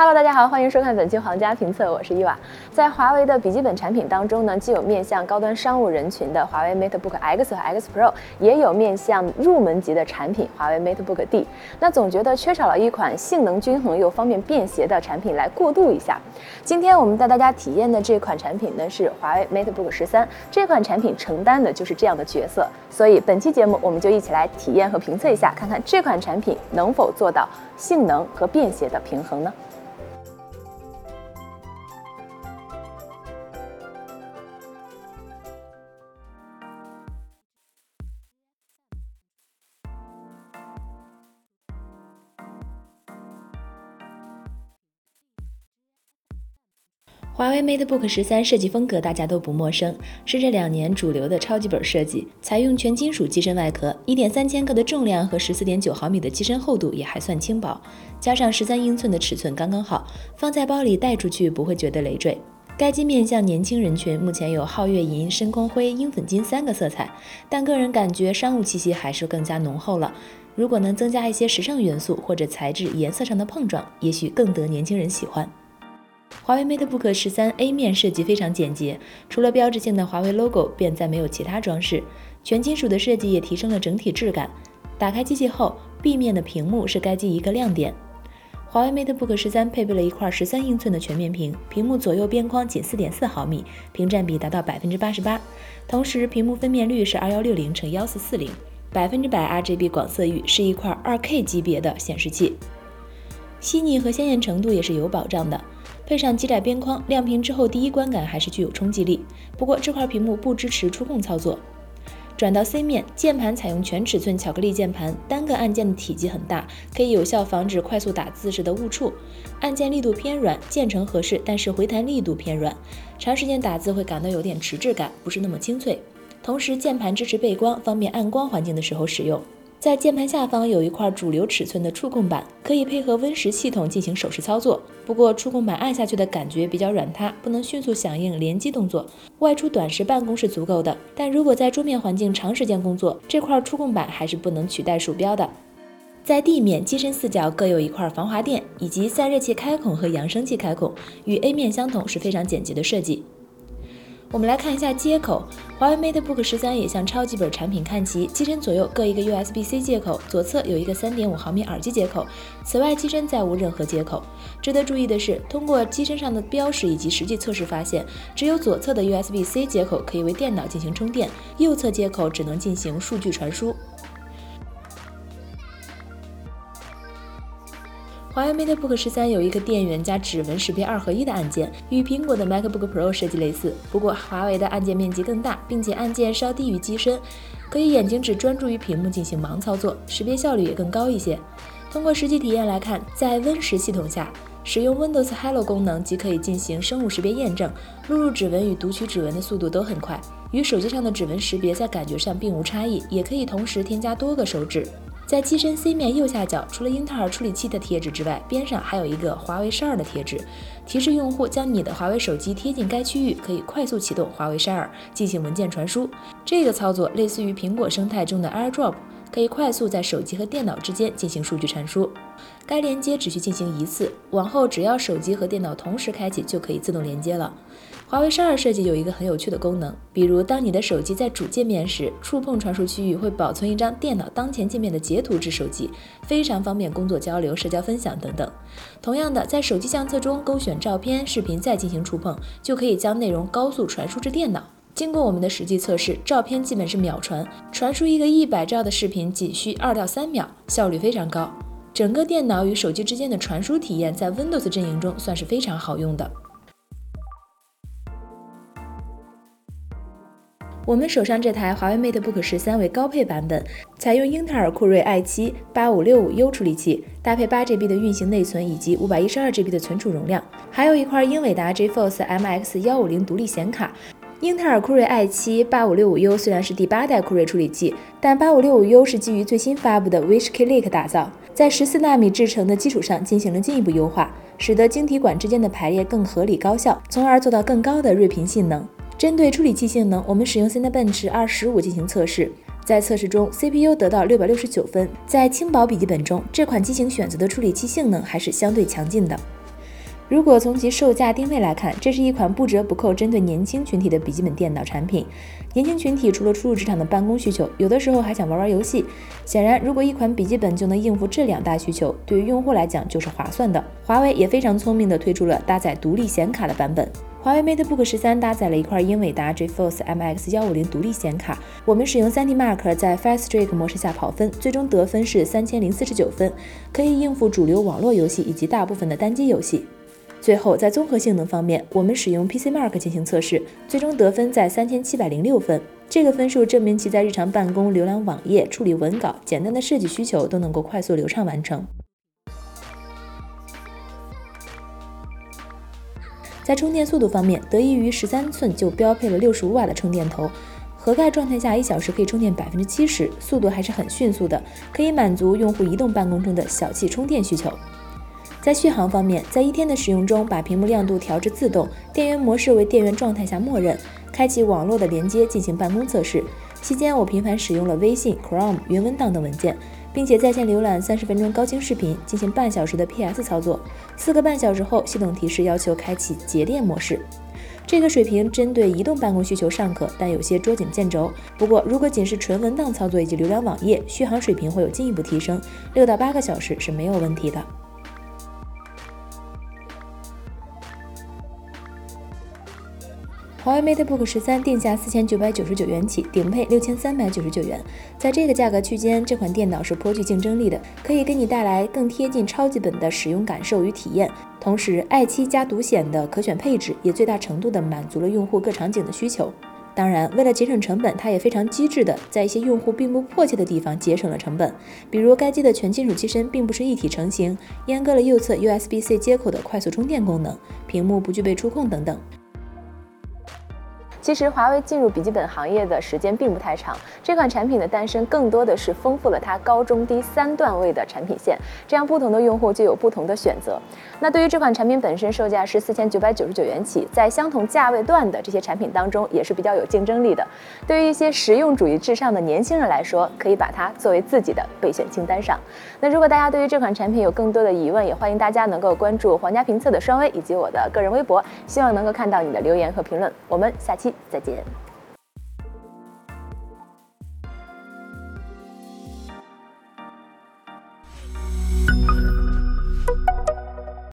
Hello，大家好，欢迎收看本期皇家评测，我是伊娃。在华为的笔记本产品当中呢，既有面向高端商务人群的华为 MateBook X 和 X Pro，也有面向入门级的产品华为 MateBook D。那总觉得缺少了一款性能均衡又方便便携的产品来过渡一下。今天我们带大家体验的这款产品呢是华为 MateBook 十三，这款产品承担的就是这样的角色。所以本期节目我们就一起来体验和评测一下，看看这款产品能否做到性能和便携的平衡呢？华为 MateBook 十三设计风格大家都不陌生，是这两年主流的超级本设计，采用全金属机身外壳，一点三千克的重量和十四点九毫米的机身厚度也还算轻薄，加上十三英寸的尺寸刚刚好，放在包里带出去不会觉得累赘。该机面向年轻人群，目前有皓月银、深空灰、樱粉金三个色彩，但个人感觉商务气息还是更加浓厚了。如果能增加一些时尚元素或者材质颜色上的碰撞，也许更得年轻人喜欢。华为 MateBook 十三 A 面设计非常简洁，除了标志性的华为 logo，便再没有其他装饰。全金属的设计也提升了整体质感。打开机器后，，B 面的屏幕是该机一个亮点。华为 MateBook 十三配备了一块十三英寸的全面屏，屏幕左右边框仅四点四毫米，屏占比达到百分之八十八。同时，屏幕分辨率是二幺六零乘幺四四零，百分之百 RGB 广色域，是一块二 K 级别的显示器，细腻和鲜艳程度也是有保障的。配上极窄边框，亮屏之后第一观感还是具有冲击力。不过这块屏幕不支持触控操作。转到 C 面，键盘采用全尺寸巧克力键盘，单个按键的体积很大，可以有效防止快速打字时的误触。按键力度偏软，键程合适，但是回弹力度偏软，长时间打字会感到有点迟滞感，不是那么清脆。同时，键盘支持背光，方便暗光环境的时候使用。在键盘下方有一块主流尺寸的触控板，可以配合 Win 十系统进行手势操作。不过触控板按下去的感觉比较软塌，不能迅速响应连击动作。外出短时办公是足够的，但如果在桌面环境长时间工作，这块触控板还是不能取代鼠标的。在地面机身四角各有一块防滑垫，以及散热器开孔和扬声器开孔，与 A 面相同，是非常简洁的设计。我们来看一下接口，华为 MateBook 十三也向超级本产品看齐，机身左右各一个 USB-C 接口，左侧有一个3.5毫米耳机接口，此外机身再无任何接口。值得注意的是，通过机身上的标识以及实际测试发现，只有左侧的 USB-C 接口可以为电脑进行充电，右侧接口只能进行数据传输。华为 MateBook 十三有一个电源加指纹识别二合一的按键，与苹果的 MacBook Pro 设计类似。不过华为的按键面积更大，并且按键稍低于机身，可以眼睛只专注于屏幕进行盲操作，识别效率也更高一些。通过实际体验来看，在 Win 十系统下，使用 Windows Hello 功能即可以进行生物识别验证，录入指纹与读取指纹的速度都很快，与手机上的指纹识别在感觉上并无差异，也可以同时添加多个手指。在机身 C 面右下角，除了英特尔处理器的贴纸之外，边上还有一个华为十二的贴纸，提示用户将你的华为手机贴近该区域，可以快速启动华为十二进行文件传输。这个操作类似于苹果生态中的 AirDrop，可以快速在手机和电脑之间进行数据传输。该连接只需进行一次，往后只要手机和电脑同时开启，就可以自动连接了。华为十二设计有一个很有趣的功能，比如当你的手机在主界面时，触碰传输区域会保存一张电脑当前界面的截图至手机，非常方便工作交流、社交分享等等。同样的，在手机相册中勾选照片、视频再进行触碰，就可以将内容高速传输至电脑。经过我们的实际测试，照片基本是秒传，传输一个一百兆的视频仅需二到三秒，效率非常高。整个电脑与手机之间的传输体验，在 Windows 阵营中算是非常好用的。我们手上这台华为 MateBook 十三为高配版本，采用英特尔酷睿 i7 8565U 处理器，搭配 8GB 的运行内存以及 512GB 的存储容量，还有一块英伟达 GeForce MX 150独立显卡。英特尔酷睿 i7 8565U 虽然是第八代酷睿处理器，但 8565U 是基于最新发布的 w i s h k l i k 打造，在14纳米制程的基础上进行了进一步优化，使得晶体管之间的排列更合理高效，从而做到更高的睿频性能。针对处理器性能，我们使用 Cinebench 二十五进行测试。在测试中，CPU 得到六百六十九分。在轻薄笔记本中，这款机型选择的处理器性能还是相对强劲的。如果从其售价定位来看，这是一款不折不扣针对年轻群体的笔记本电脑产品。年轻群体除了初入职场的办公需求，有的时候还想玩玩游戏。显然，如果一款笔记本就能应付这两大需求，对于用户来讲就是划算的。华为也非常聪明地推出了搭载独立显卡的版本。华为 MateBook 十三搭载了一块英伟达 GeForce MX 幺五零独立显卡，我们使用 3D Mark 在 Faststrike 模式下跑分，最终得分是三千零四十九分，可以应付主流网络游戏以及大部分的单机游戏。最后，在综合性能方面，我们使用 PC Mark 进行测试，最终得分在三千七百零六分。这个分数证明其在日常办公、浏览网页、处理文稿、简单的设计需求都能够快速流畅完成。在充电速度方面，得益于十三寸就标配了六十五瓦的充电头，盒盖状态下一小时可以充电百分之七十，速度还是很迅速的，可以满足用户移动办公中的小气充电需求。在续航方面，在一天的使用中，把屏幕亮度调至自动，电源模式为电源状态下默认，开启网络的连接进行办公测试。期间，我频繁使用了微信、Chrome、云文档等文件，并且在线浏览三十分钟高清视频，进行半小时的 PS 操作。四个半小时后，系统提示要求开启节电模式。这个水平针对移动办公需求尚可，但有些捉襟见肘。不过，如果仅是纯文档操作以及浏览网页，续航水平会有进一步提升，六到八个小时是没有问题的。华为 MateBook 十三定价四千九百九十九元起，顶配六千三百九十九元。在这个价格区间，这款电脑是颇具竞争力的，可以给你带来更贴近超级本的使用感受与体验。同时，i7 加独显的可选配置也最大程度的满足了用户各场景的需求。当然，为了节省成本，它也非常机智的在一些用户并不迫切的地方节省了成本，比如该机的全金属机身并不是一体成型，阉割了右侧 USB-C 接口的快速充电功能，屏幕不具备触控等等。其实，华为进入笔记本行业的时间并不太长。这款产品的诞生更多的是丰富了它高中低三段位的产品线，这样不同的用户就有不同的选择。那对于这款产品本身，售价是四千九百九十九元起，在相同价位段的这些产品当中也是比较有竞争力的。对于一些实用主义至上的年轻人来说，可以把它作为自己的备选清单上。那如果大家对于这款产品有更多的疑问，也欢迎大家能够关注皇家评测的双微以及我的个人微博，希望能够看到你的留言和评论。我们下期再见。